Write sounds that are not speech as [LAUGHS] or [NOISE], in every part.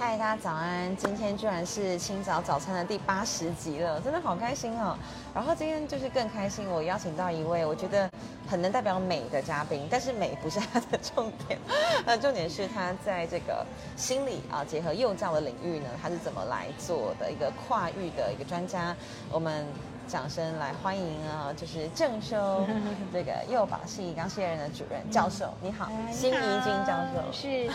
嗨，大家早安！今天居然是清早早餐的第八十集了，真的好开心哦。然后今天就是更开心，我邀请到一位我觉得很能代表美的嘉宾，但是美不是他的重点，[LAUGHS] 呃，重点是他在这个心理啊结合幼教的领域呢，他是怎么来做的一个跨域的一个专家。我们掌声来欢迎啊，就是正修 [LAUGHS] 这个幼保系刚卸任的主任教授，你好，辛怡君教授。是，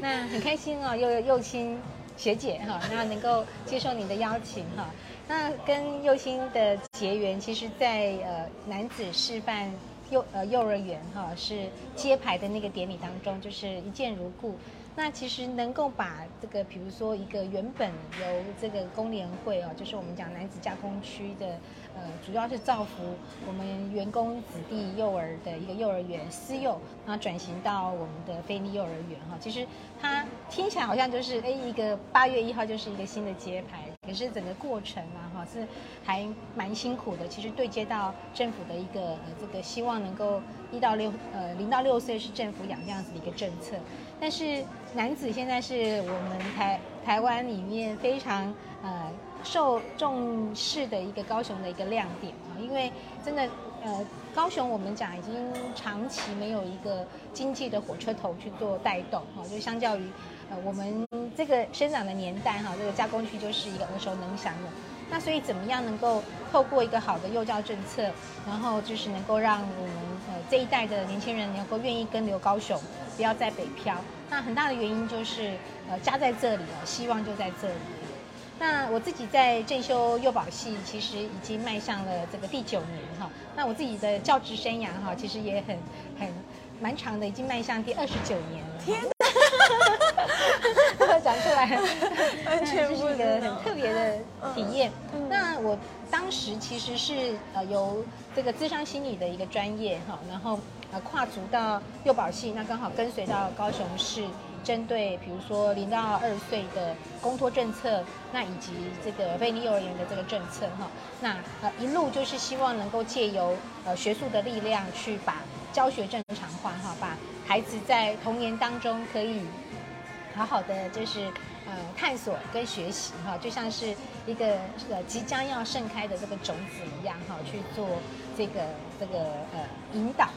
那很开心哦，幼幼青学姐哈，那能够接受你的邀请哈。那跟幼青的结缘，其实在呃男子示范幼呃幼儿园哈，是揭牌的那个典礼当中，就是一见如故。那其实能够把这个，比如说一个原本由这个工联会哦，就是我们讲男子加工区的，呃，主要是造福我们员工子弟幼儿的一个幼儿园私幼，然后转型到我们的非利幼儿园哈。其实它听起来好像就是哎，一个八月一号就是一个新的揭牌，可是整个过程啊哈是还蛮辛苦的。其实对接到政府的一个呃这个希望能够一到六呃零到六岁是政府养这样子的一个政策。但是男子现在是我们台台湾里面非常呃受重视的一个高雄的一个亮点啊，因为真的呃高雄我们讲已经长期没有一个经济的火车头去做带动哈，就相较于呃我们这个生长的年代哈，这个加工区就是一个耳熟能详的。那所以怎么样能够透过一个好的幼教政策，然后就是能够让我们呃这一代的年轻人能够愿意跟留高雄。不要在北漂，那很大的原因就是，呃，家在这里哦，希望就在这里。那我自己在正修幼保系，其实已经迈向了这个第九年哈。那我自己的教职生涯哈，其实也很很蛮长的，已经迈向第二十九年了。天 [LAUGHS] 完全是一个很特别的体验。那我当时其实是呃由这个智商心理的一个专业哈，然后。呃，跨足到幼保系，那刚好跟随到高雄市，针对比如说零到二岁的公托政策，那以及这个非利幼儿园的这个政策哈，那呃一路就是希望能够借由呃学术的力量去把教学正常化哈，把孩子在童年当中可以好好的就是呃探索跟学习哈，就像是一个呃即将要盛开的这个种子一样哈，去做这个这个呃引导。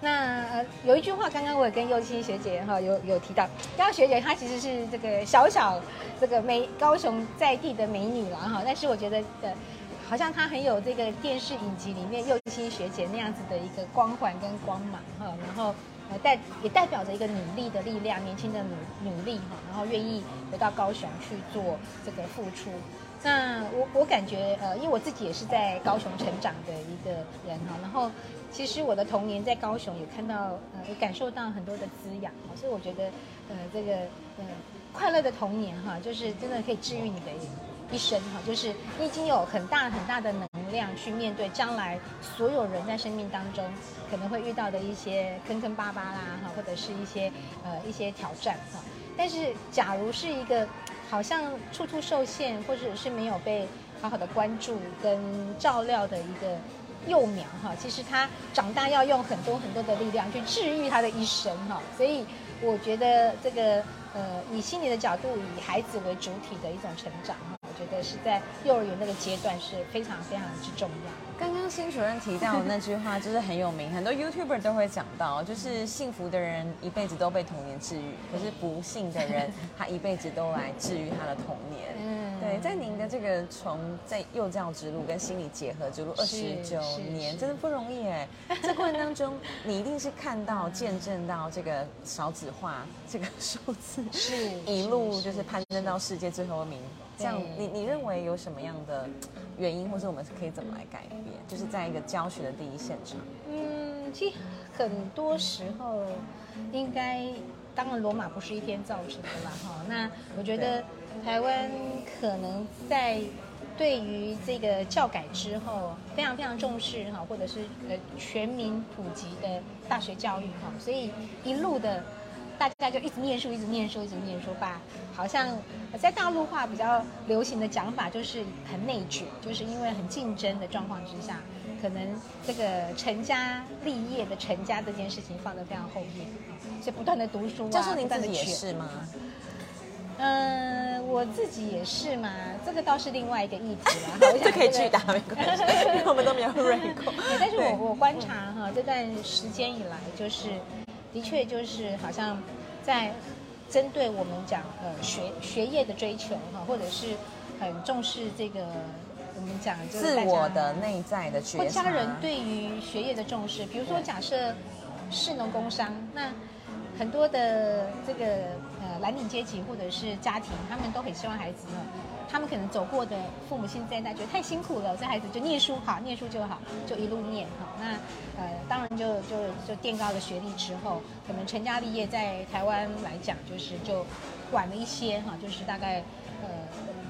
那呃，有一句话，刚刚我也跟幼青学姐哈有有提到，刚刚学姐她其实是这个小小这个美高雄在地的美女了哈，但是我觉得呃，好像她很有这个电视影集里面幼青学姐那样子的一个光环跟光芒哈，然后呃代也代表着一个努力的力量，年轻的努努力哈，然后愿意回到高雄去做这个付出。那我我感觉呃，因为我自己也是在高雄成长的一个人哈，然后。其实我的童年在高雄，有看到呃，也感受到很多的滋养，所以我觉得呃，这个呃，快乐的童年哈，就是真的可以治愈你的一生哈，就是你已经有很大很大的能量去面对将来所有人在生命当中可能会遇到的一些坑坑巴巴啦哈，或者是一些呃一些挑战哈。但是假如是一个好像处处受限，或者是没有被好好的关注跟照料的一个。幼苗哈，其实他长大要用很多很多的力量去治愈他的一生哈，所以我觉得这个呃，以心理的角度，以孩子为主体的一种成长哈，觉得是在幼儿园那个阶段是非常非常之重要。刚刚新主任提到的那句话就是很有名，很多 YouTuber 都会讲到，就是幸福的人一辈子都被童年治愈，可是不幸的人他一辈子都来治愈他的童年。嗯，对，在您的这个从在幼教之路跟心理结合之路二十九年，真的不容易哎。这过程当中，你一定是看到、见证到这个少子化这个数字，[LAUGHS] 是一路就是攀登到世界最后一名。这样，你你认为有什么样的原因，或者我们可以怎么来改变？就是在一个教学的第一现场。嗯，其实很多时候，应该当然罗马不是一天造成的啦，哈。那我觉得台湾可能在对于这个教改之后，非常非常重视哈，或者是呃全民普及的大学教育哈，所以一路的。大家就一直念书，一直念书，一直念书吧。好像在大陆话比较流行的讲法，就是很内卷，就是因为很竞争的状况之下，可能这个成家立业的成家这件事情放在非常后面，[LAUGHS] 所以不断的读书啊，教授您自己也是吗？嗯。我自己也是嘛，这个倒是另外一个议题了。[LAUGHS] 这可以去答没关系，因为我们都没有 [LAUGHS] 瑞过。但是我我观察哈，这段时间以来，就是的确就是好像在针对我们讲呃学学业的追求哈，或者是很重视这个我们讲自我的内在的觉，家人对于学业的重视，比如说假设是农工商那。很多的这个呃蓝领阶级或者是家庭，他们都很希望孩子呢，他们可能走过的父母亲这一代觉得太辛苦了，这孩子就念书好，念书就好，就一路念哈。那呃当然就就就垫高了学历之后，可能成家立业在台湾来讲就是就晚了一些哈，就是大概呃。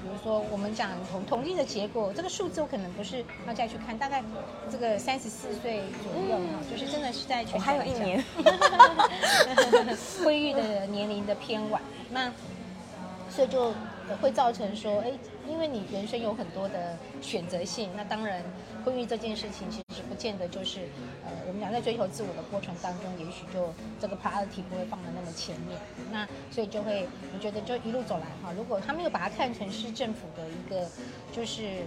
比如说，我们讲统统计的结果，这个数字我可能不是要再去看，大概这个三十四岁左右哈，就是真的是在全还有一年，[LAUGHS] 婚育的年龄的偏晚，那所以就会造成说，哎，因为你人生有很多的选择性，那当然婚育这件事情其实不见得就是，呃，我们讲在追求自我的过程当中，也许就这个 priority 不会放在那么前面，那所以就会我觉得就一路走来哈，如果他没有把它看成是政府的一个就是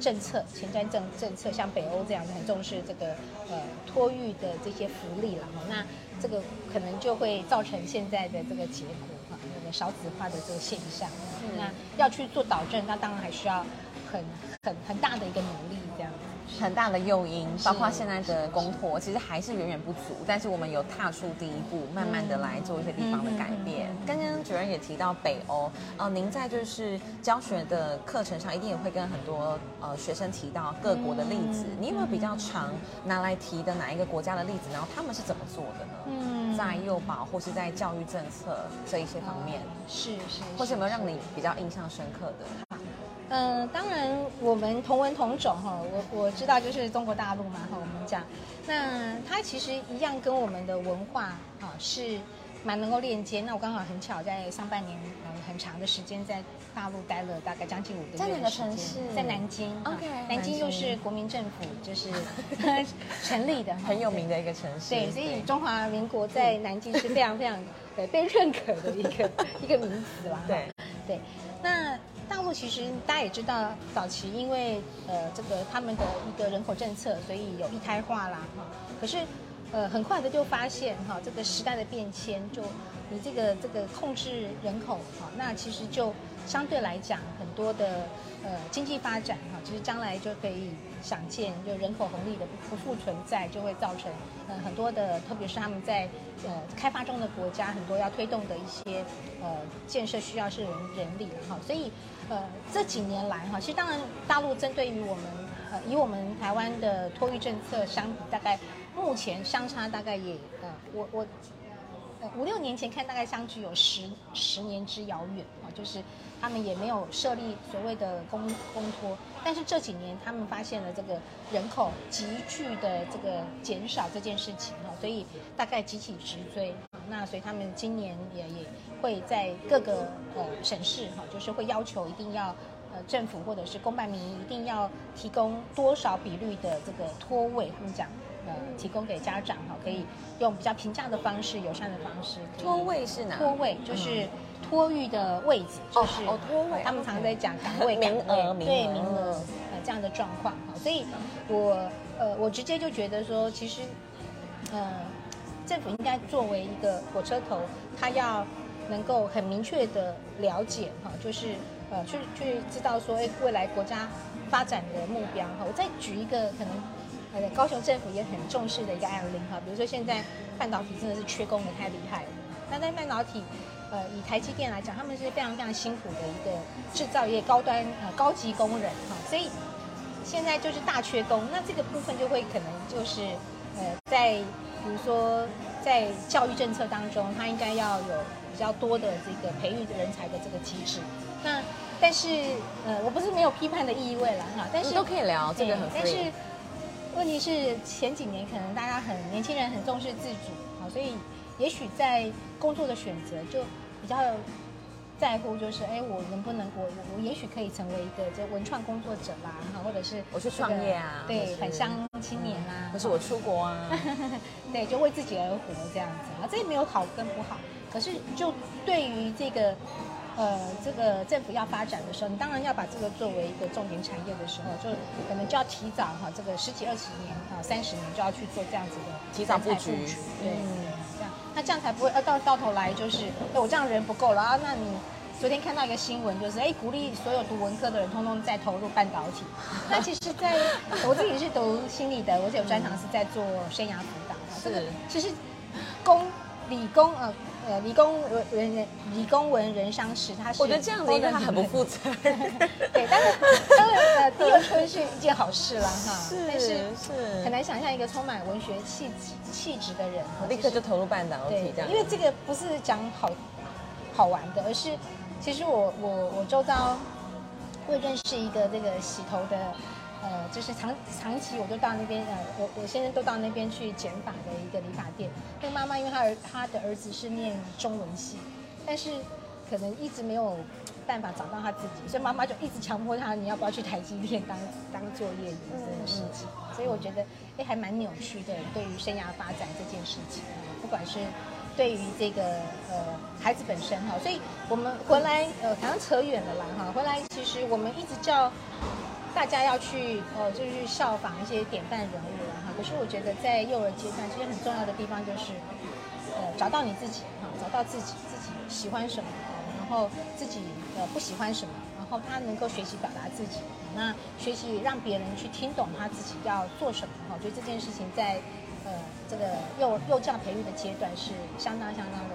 政策前瞻政政策，像北欧这样子很重视这个呃托育的这些福利了哈，那这个可能就会造成现在的这个结果哈，那个少子化的这个现象，那要去做导正，那当然还需要很很很大的一个努力这样。很大的诱因，包括现在的公托，其实还是远远不足。但是我们有踏出第一步，慢慢的来做一些地方的改变。刚刚主任也提到北欧，呃，您在就是教学的课程上，一定也会跟很多呃学生提到各国的例子。你有没有比较常拿来提的哪一个国家的例子？然后他们是怎么做的呢？嗯，在幼保或是在教育政策这一些方面，是是，或是有没有让你比较印象深刻的？嗯，当然我们同文同种哈，我我知道就是中国大陆嘛哈，我们讲，那它其实一样跟我们的文化啊是蛮能够链接。那我刚好很巧在上半年呃很长的时间在大陆待了大概将近五个月。在哪个城市？在南京。OK。南京又是国民政府就是 [LAUGHS] 成立的，很有名的一个城市。对，所以中华民国在南京是非常非常 [LAUGHS] 对被认可的一个一个名词啦。对对，其实大家也知道，早期因为呃这个他们的一个人口政策，所以有一胎化啦哈。可是呃很快的就发现哈，这个时代的变迁，就你这个这个控制人口哈，那其实就相对来讲很多的呃经济发展哈，其实将来就可以想见，就人口红利的不复存在，就会造成呃很多的，特别是他们在呃开发中的国家，很多要推动的一些呃建设需要是人人力的哈，所以。呃，这几年来哈，其实当然大陆针对于我们，呃，以我们台湾的托育政策相比，大概目前相差大概也，呃，我我，呃，五六年前看大概相距有十十年之遥远啊，就是他们也没有设立所谓的公公托，但是这几年他们发现了这个人口急剧的这个减少这件事情哈，所以大概集体直追。那所以他们今年也也会在各个呃省市哈，就是会要求一定要呃政府或者是公办民营一定要提供多少比率的这个托位，他们讲呃提供给家长哈，可以用比较平价的方式、友善的方式。托位是哪？托位就是托育的位置，就是哦托位。他们常在讲岗位、名额、对名额呃这样的状况哈，所以我呃我直接就觉得说，其实呃。政府应该作为一个火车头，他要能够很明确的了解哈，就是呃去去知道说，哎，未来国家发展的目标哈。我再举一个可能，呃，高雄政府也很重视的一个案例哈，比如说现在半导体真的是缺工的太厉害了。那在半导体，呃，以台积电来讲，他们是非常非常辛苦的一个制造业高端呃高级工人哈，所以现在就是大缺工，那这个部分就会可能就是呃在。比如说，在教育政策当中，它应该要有比较多的这个培育人才的这个机制。那但是，呃，我不是没有批判的意味了哈，但是都可以聊这个很。但是问题是前几年可能大家很年轻人很重视自主，好，所以也许在工作的选择就比较。在乎就是，哎，我能不能，我我我也许可以成为一个这文创工作者啦，哈，或者是我去创业啊，对，返乡青年啊，或是我出国啊，[LAUGHS] 对，就为自己而活这样子啊，这也没有好跟不好，可是就对于这个呃，这个政府要发展的时候，你当然要把这个作为一个重点产业的时候，就可能就要提早哈，这个十几二十年啊，三十年就要去做这样子的提早布局，对，那这样才不会呃到到头来就是，哎，我这样人不够了啊，那你昨天看到一个新闻，就是哎鼓励所有读文科的人通通在投入半导体，那其实在 [LAUGHS] 我自己是读心理的，我有专长是在做生涯辅导，这个其实工理工呃。呃，理工文人理工文人商史，他是我觉得这样子应该很不负责 [LAUGHS] 任。对，但是当然呃，第二春是一件好事了哈。是是。很难想象一个充满文学气质气质的人，立刻就投入半导体这样。因为这个不是讲好好玩的，而是其实我我我周遭会认识一个这个洗头的。呃，就是长长期我就到那边，呃，我我先生都到那边去剪发的一个理发店。那个妈妈因为她儿她的儿子是念中文系，但是可能一直没有办法找到他自己，所以妈妈就一直强迫他，你要不要去台积电当当作业员这件事情。所以我觉得，哎，还蛮扭曲的，对于生涯发展这件事情，不管是对于这个呃孩子本身哈，所以我们回来呃好像扯远了啦哈，回来其实我们一直叫。大家要去呃，就是效仿一些典范人物了哈。可是我觉得在幼儿阶段，其实很重要的地方就是，呃，找到你自己哈，找到自己自己喜欢什么，然后自己呃不喜欢什么，然后他能够学习表达自己，那学习让别人去听懂他自己要做什么哈。我觉得这件事情在。呃，这个幼幼教培育的阶段是相当相当的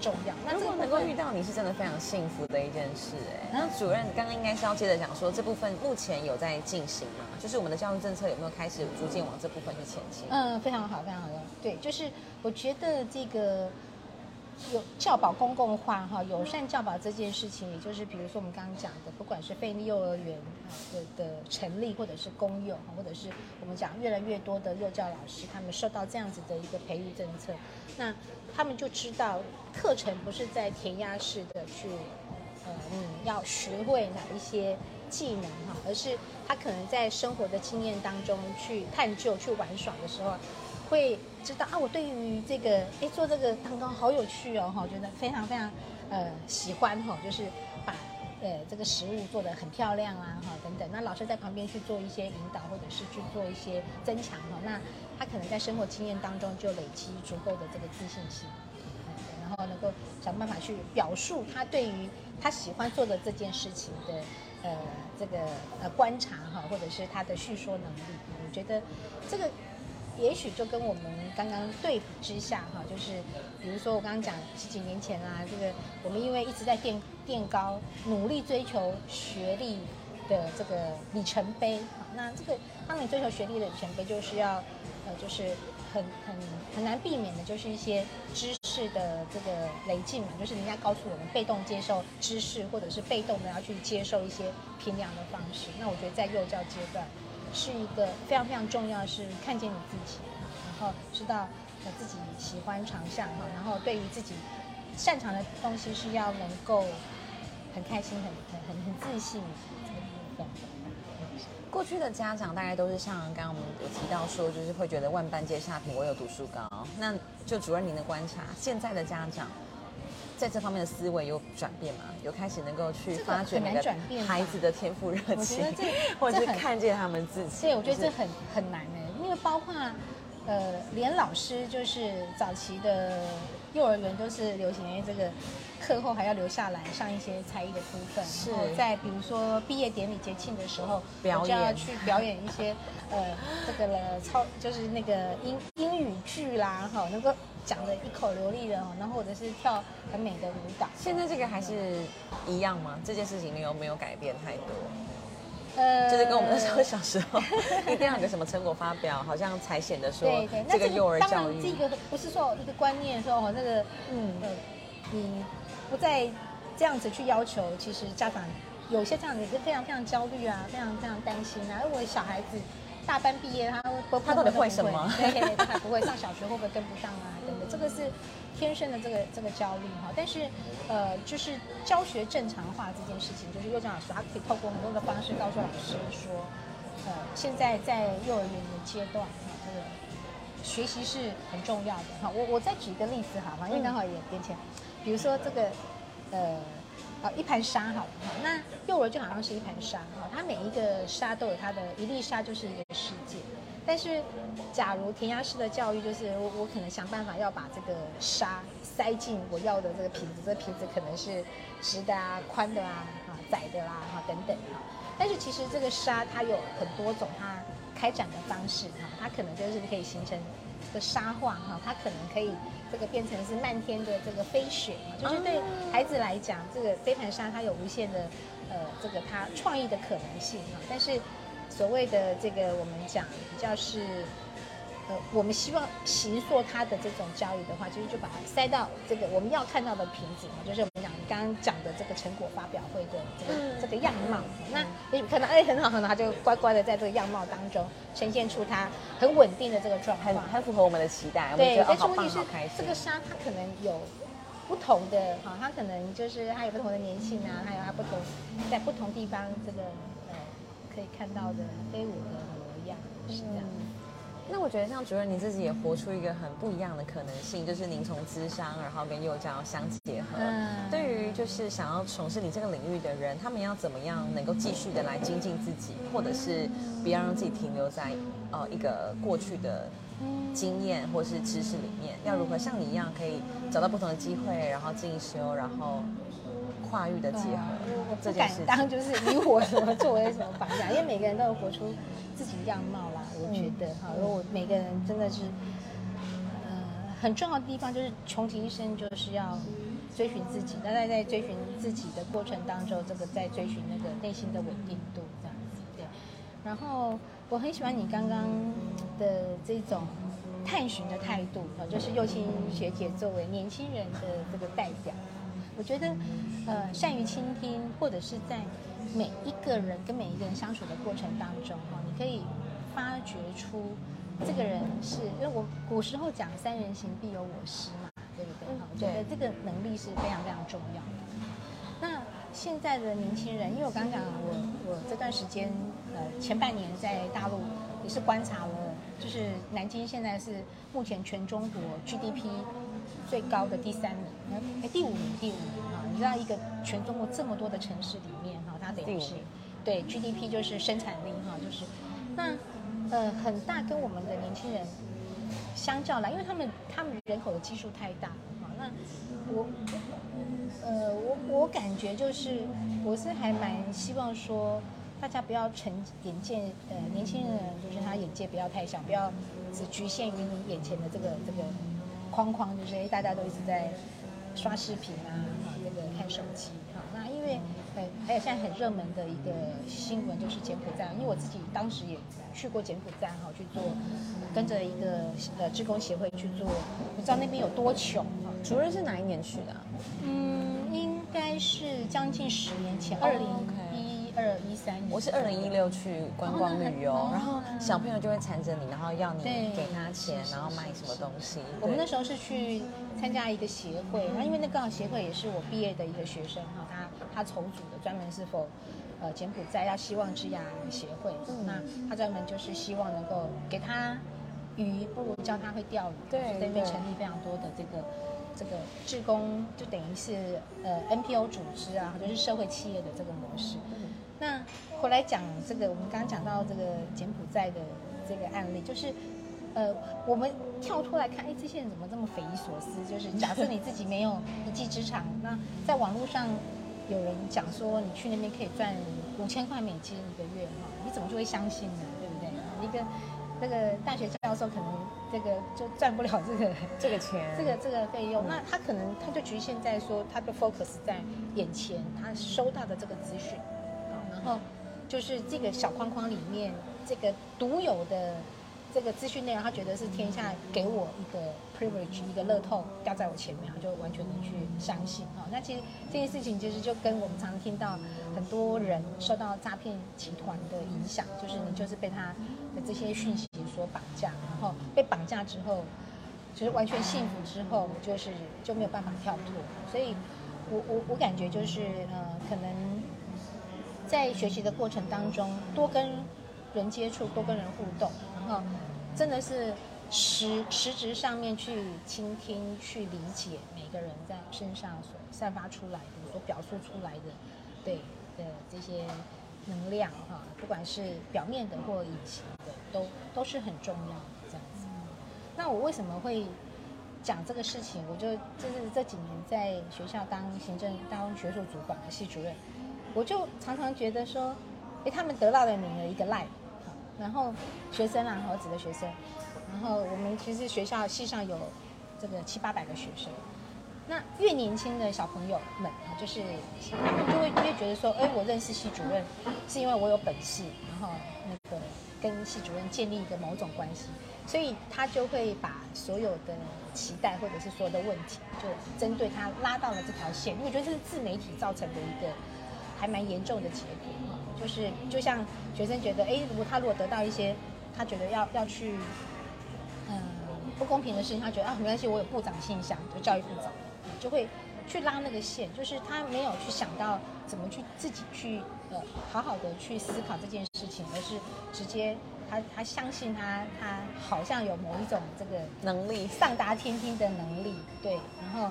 重要。那如果能够遇到你是真的非常幸福的一件事哎。那主任刚刚应该是要接着讲说这部分目前有在进行吗？就是我们的教育政策有没有开始逐渐往这部分去前进？嗯，非常好，非常好的。对，就是我觉得这个。有教保公共化哈，友善教保这件事情，也就是比如说我们刚刚讲的，不管是费力幼儿园啊的的成立，或者是公幼，或者是我们讲越来越多的幼教老师，他们受到这样子的一个培育政策，那他们就知道课程不是在填鸭式的去，呃，你要学会哪一些技能哈，而是他可能在生活的经验当中去探究、去玩耍的时候。会知道啊，我对于这个哎做这个蛋糕好有趣哦哈，觉得非常非常呃喜欢哈，就是把呃这个食物做的很漂亮啊哈等等，那老师在旁边去做一些引导或者是去做一些增强哈，那他可能在生活经验当中就累积足够的这个自信心，然后能够想办法去表述他对于他喜欢做的这件事情的呃这个呃观察哈，或者是他的叙说能力，我觉得这个。也许就跟我们刚刚对比之下哈，就是比如说我刚刚讲十几年前啊，这个我们因为一直在垫垫高，努力追求学历的这个里程碑，那这个当你追求学历的里程碑，就是要呃，就是很很很难避免的，就是一些知识的这个累进嘛，就是人家告诉我们被动接受知识，或者是被动的要去接受一些平量的方式。那我觉得在幼教阶段。是一个非常非常重要，是看见你自己，然后知道呃自己喜欢长项哈，然后对于自己擅长的东西是要能够很开心、很很很很自信这个部分。过去的家长大概都是像刚刚我们有提到说，就是会觉得万般皆下品，唯有读书高。那就主任您的观察，现在的家长。在这方面的思维有转变吗？有开始能够去发掘那个孩子的天赋热情，或者是看见他们自己。对，我觉得这很很难哎，因为包括呃，连老师就是早期的幼儿园都是流行于这个课后还要留下来上一些才艺的部分，然后在比如说毕业典礼节庆的时候，表演就要去表演一些呃这个了超就是那个英英语剧啦哈，能够。讲的一口流利的哦，然后或者是跳很美的舞蹈。现在这个还是一样吗？这件事情你有没有改变太多？呃，就是跟我们那时候小时候，[LAUGHS] 一定要有个什么成果发表，好像才显得说这个幼儿教育。这个不是说一个观念说哦，那个嗯呃，你不再这样子去要求，其实家长有些家长也是非常非常焦虑啊，非常非常担心啊，因为小孩子。大班毕业，他他到底会什么？对，他还不会上小学，会不会跟不上啊？等等，这个是天生的这个这个焦虑哈。但是，呃，就是教学正常化这件事情，就是幼教老师他可以透过很多的方式告诉老师说，呃，现在在幼儿园的阶段哈，这个学习是很重要的哈。我我再举一个例子好吗？因为刚好也点起来，比如说这个，呃。一盘沙好了，好那幼儿就好像是一盘沙，哈，它每一个沙都有它的一粒沙就是一个世界。但是，假如填鸭式的教育，就是我我可能想办法要把这个沙塞进我要的这个瓶子，这个瓶子可能是直的啊、宽的啊、啊窄的啦、哈等等哈。但是其实这个沙它有很多种它开展的方式哈，它可能就是可以形成这个沙画哈，它可能可以这个变成是漫天的这个飞雪哈，就是对孩子来讲，这个飞盘沙它有无限的呃这个它创意的可能性哈，但是。所谓的这个，我们讲比较是，呃，我们希望形塑他的这种教育的话，其实就把它塞到这个我们要看到的瓶子嘛，就是我们讲刚刚讲的这个成果发表会的这个这个样貌。那也可能哎很好很好，他就乖乖的在这个样貌当中呈现出他很稳定的这个状况，很符合我们的期待。对，但是问题是这个沙它可能有不同的哈，它可能就是它有不同的年性啊，还有它不同在不同地方这个。可以看到的飞舞的模样是这样。那我觉得像主任你自己也活出一个很不一样的可能性，就是您从智商然后跟幼教相结合。对于就是想要从事你这个领域的人，他们要怎么样能够继续的来精进自己，或者是不要让自己停留在呃一个过去的经验或是知识里面？要如何像你一样可以找到不同的机会，然后进修，然后？跨域的结合，我不敢当就是以我什么作为什么榜样，因为每个人都有活出自己样貌啦。我觉得哈，如果每个人真的是，呃，很重要的地方就是穷极一生就是要追寻自己。那在在追寻自己的过程当中，这个在追寻那个内心的稳定度这样子。对。然后我很喜欢你刚刚的这种探寻的态度啊，就是幼青学姐作为年轻人的这个代表。我觉得，呃，善于倾听，或者是在每一个人跟每一个人相处的过程当中，哈，你可以发掘出这个人是，因为我古时候讲“三人行，必有我师”嘛，对不对？哈，我觉得这个能力是非常非常重要的。那现在的年轻人，因为我刚讲，我我这段时间，呃，前半年在大陆也是观察了，就是南京现在是目前全中国 GDP。最高的第三名，哎，第五名，第五名哈。你知道一个全中国这么多的城市里面哈，它等于是对 GDP 就是生产力哈，就是那呃很大跟我们的年轻人相较来，因为他们他们人口的基数太大了哈。那我呃我我感觉就是我是还蛮希望说大家不要成眼界呃年轻人就是他眼界不要太小，不要只局限于你眼前的这个这个。框框就是，大家都一直在刷视频啊，那个看手机，为呃，还有现在很热门的一个新闻就是柬埔寨，因为我自己当时也去过柬埔寨，哈，去做跟着一个呃职工协会去做，不知道那边有多穷，哈。主任是哪一年去的？嗯，应该是将近十年前，二零一。二一三年，我是二零一六去观光旅游，然后小朋友就会缠着你，然后要你给他钱，然后买什么东西。我们那时候是去参加一个协会，然后因为那刚好协会也是我毕业的一个学生哈，他他筹组的，专门是否呃柬埔寨要希望之牙协会，那他专门就是希望能够给他鱼，不如教他会钓鱼，对，那边成立非常多的这个这个志工，就等于是呃 NPO 组织啊，就是社会企业的这个模式。那回来讲这个，我们刚刚讲到这个柬埔寨的这个案例，就是，呃，我们跳出来看，哎，这些人怎么这么匪夷所思？就是假设你自己没有一技之长，那在网络上有人讲说你去那边可以赚五千块美金一个月，哈，你怎么就会相信呢？对不对？一个那个大学教授可能这个就赚不了这个这个钱，[LAUGHS] 这个这个费用，那他可能他就局限在说他的 focus 在眼前，他收到的这个资讯。哦，就是这个小框框里面，这个独有的这个资讯内容，他觉得是天下给我一个 privilege，一个乐透掉在我前面，他就完全能去相信。哈，那其实这件事情其实就跟我们常常听到很多人受到诈骗集团的影响，就是你就是被他的这些讯息所绑架，然后被绑架之后，就是完全幸福之后，就是就没有办法跳脱。所以，我我我感觉就是呃，可能。在学习的过程当中，多跟人接触，多跟人互动，然后真的是实实质上面去倾听、去理解每个人在身上所散发出来的、所表述出来的，对的这些能量哈，不管是表面的或隐形的，都都是很重要的这样子。那我为什么会讲这个事情？我就就是这几年在学校当行政、当学术主管的系主任，我就常常觉得说，哎，他们得到的名额一个 line，然后学生啊，我指的学生。然后我们其实学校系上有这个七八百个学生，那越年轻的小朋友们，就是他们就会越觉得说，哎，我认识系主任是因为我有本事，然后那个跟系主任建立一个某种关系，所以他就会把所有的期待或者是所有的问题，就针对他拉到了这条线。因为我觉得这是自媒体造成的一个还蛮严重的结果，就是就像学生觉得，哎，如果他如果得到一些他觉得要要去。嗯，不公平的事情，他觉得啊，没关系，我有部长信箱，就教育部长，就会去拉那个线，就是他没有去想到怎么去自己去呃好好的去思考这件事情，而是直接他他相信他他好像有某一种这个能力上达天听的能力，对，然后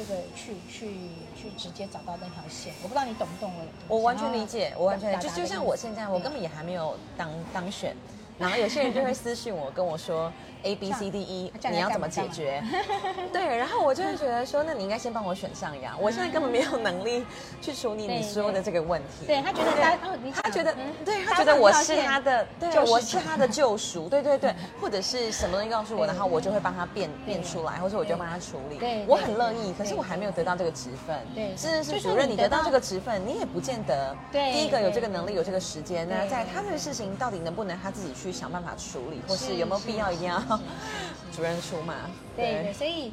这个去去去直接找到那条线，我不知道你懂不懂我，我完全理解，我完全就就像我现在，我根本也还没有当当选。然后有些人就会私信我，跟我说 [LAUGHS] A B C D E，你要怎么解决？[LAUGHS] 对，然后我就会觉得说，那你应该先帮我选上呀。我现在根本没有能力去处理你说的这个问题。对他觉得他，他觉得，对他觉得我是他的，对，我是他的救赎。对对对，[LAUGHS] 或者是什么东西告诉我，然后我就会帮他变变出来，或者我就帮他处理。对，我很乐意，可是我还没有得到这个职分。对，是是主任，你得到这个职分，你也不见得。对，第一个有这个能力，有这个时间，那在他这个事情到底能不能他自己去想办法处理？或是有没有必要一定要 [LAUGHS] 主任出马？对对，所以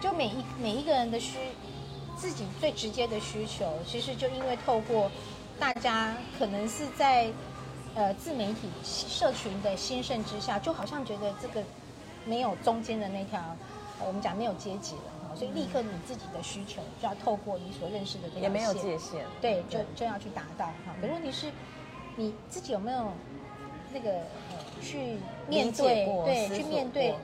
就每一每一个人的需自己最直接的需求，其实就因为透过大家可能是在呃自媒体社群的兴盛之下，就好像觉得这个没有中间的那条，我们讲没有阶级了哈，所以立刻你自己的需求就要透过你所认识的这条也没有界限，对，就就要去达到哈。可问题是，你自己有没有那个？去面对，对，去面对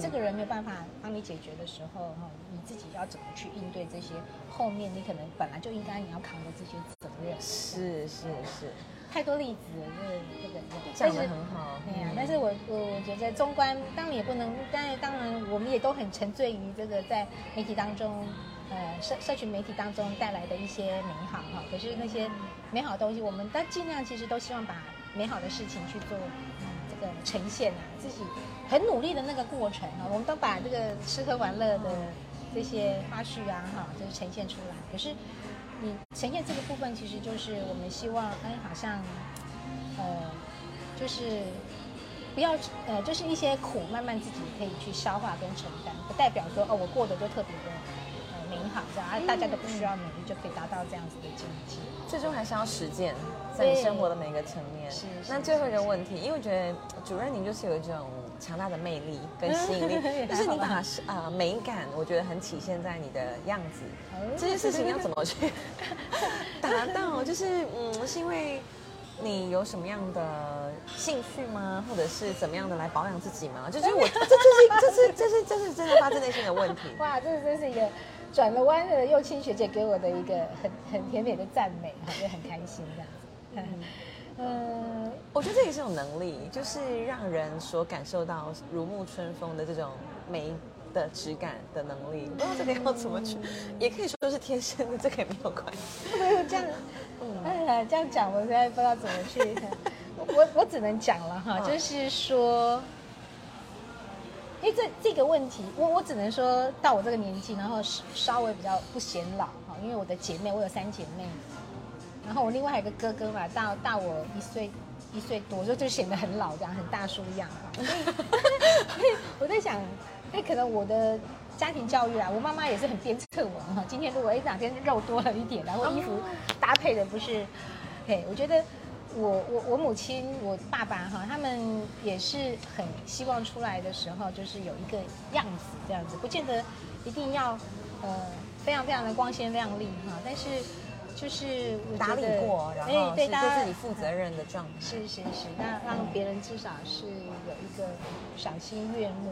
这个人没有办法帮你解决的时候，哈，你自己要怎么去应对这些？后面你可能本来就应该你要扛的这些责任。是是是，太多例子了，这这个讲的很好。对呀，但是我我我觉得中观当然也不能，但是当然我们也都很沉醉于这个在媒体当中，呃，社社群媒体当中带来的一些美好哈。可是那些美好的东西，我们但尽量其实都希望把美好的事情去做。的呈现啊，自己很努力的那个过程啊，我们都把这个吃喝玩乐的这些花絮啊，哈，就是呈现出来。可是你呈现这个部分，其实就是我们希望，哎，好像，呃，就是不要，呃，就是一些苦，慢慢自己可以去消化跟承担，不代表说，哦，我过得就特别的呃美好，这样，大家都不需要努力就可以达到这样子的境界。最终还是要实践。在你生活的每个层面。是。那最后一个问题，因为我觉得主任您就是有一种强大的魅力跟吸引力，[LAUGHS] 就是你把啊美感，我觉得很体现在你的样子。[LAUGHS] 这件事情要怎么去达到？就是嗯，是因为你有什么样的兴趣吗？或者是怎么样的来保养自己吗？就是我，这就是这是这是这是真的发自内心的问题。[LAUGHS] 哇，这真是一个。转了弯的幼青学姐给我的一个很很甜美的赞美，哈，就很开心这样子。嗯，我觉得这也是种能力，就是让人所感受到如沐春风的这种美的质感的能力。不知道这个要怎么去，也可以说是天生的，这个也没有关系。没 [LAUGHS] 有这样，哎呀，这样讲我实在不知道怎么去。我我只能讲了哈，就是说。因为这这个问题，我我只能说到我这个年纪，然后稍微比较不显老哈。因为我的姐妹，我有三姐妹，然后我另外还有个哥哥嘛，大大我一岁一岁多，就就显得很老这样，很大叔一样哈。[LAUGHS] [LAUGHS] 所以我在想，哎，可能我的家庭教育啊，我妈妈也是很鞭策我哈。今天如果哎哪天肉多了一点，然后衣服搭配的不是，嘿，我觉得。我我我母亲我爸爸哈，他们也是很希望出来的时候就是有一个样子这样子，不见得一定要呃非常非常的光鲜亮丽哈，但是就是我打理过，然哎后对自己负责任的状态。是是是，那让别人至少是有一个赏心悦目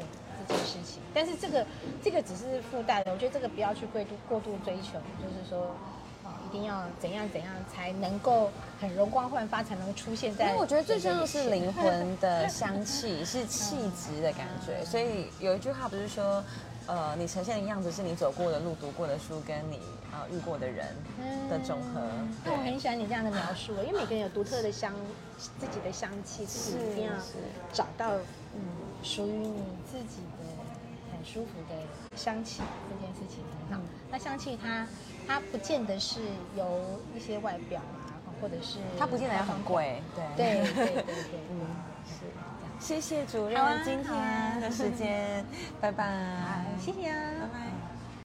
这件事情。但是这个这个只是附带的，我觉得这个不要去过度过度追求，就是说。啊，一定要怎样怎样才能够很容光焕发，才能出现在。因为我觉得最重要是灵 [LAUGHS] 魂的香气，是气质的感觉。所以有一句话不是说，呃，你呈现的样子是你走过的路、读过的书，跟你啊、遇过的人的总和。那我很喜欢你这样的描述，因为每个人有独特的香，自己的香气，自己一定要找到嗯属于你自己舒服的香气，这件事情很好。那香气它它不见得是由一些外表啊，或者是它不见得要很贵，对对对对对，嗯，是这样。谢谢主任今天的时间，拜拜。谢谢啊，拜拜。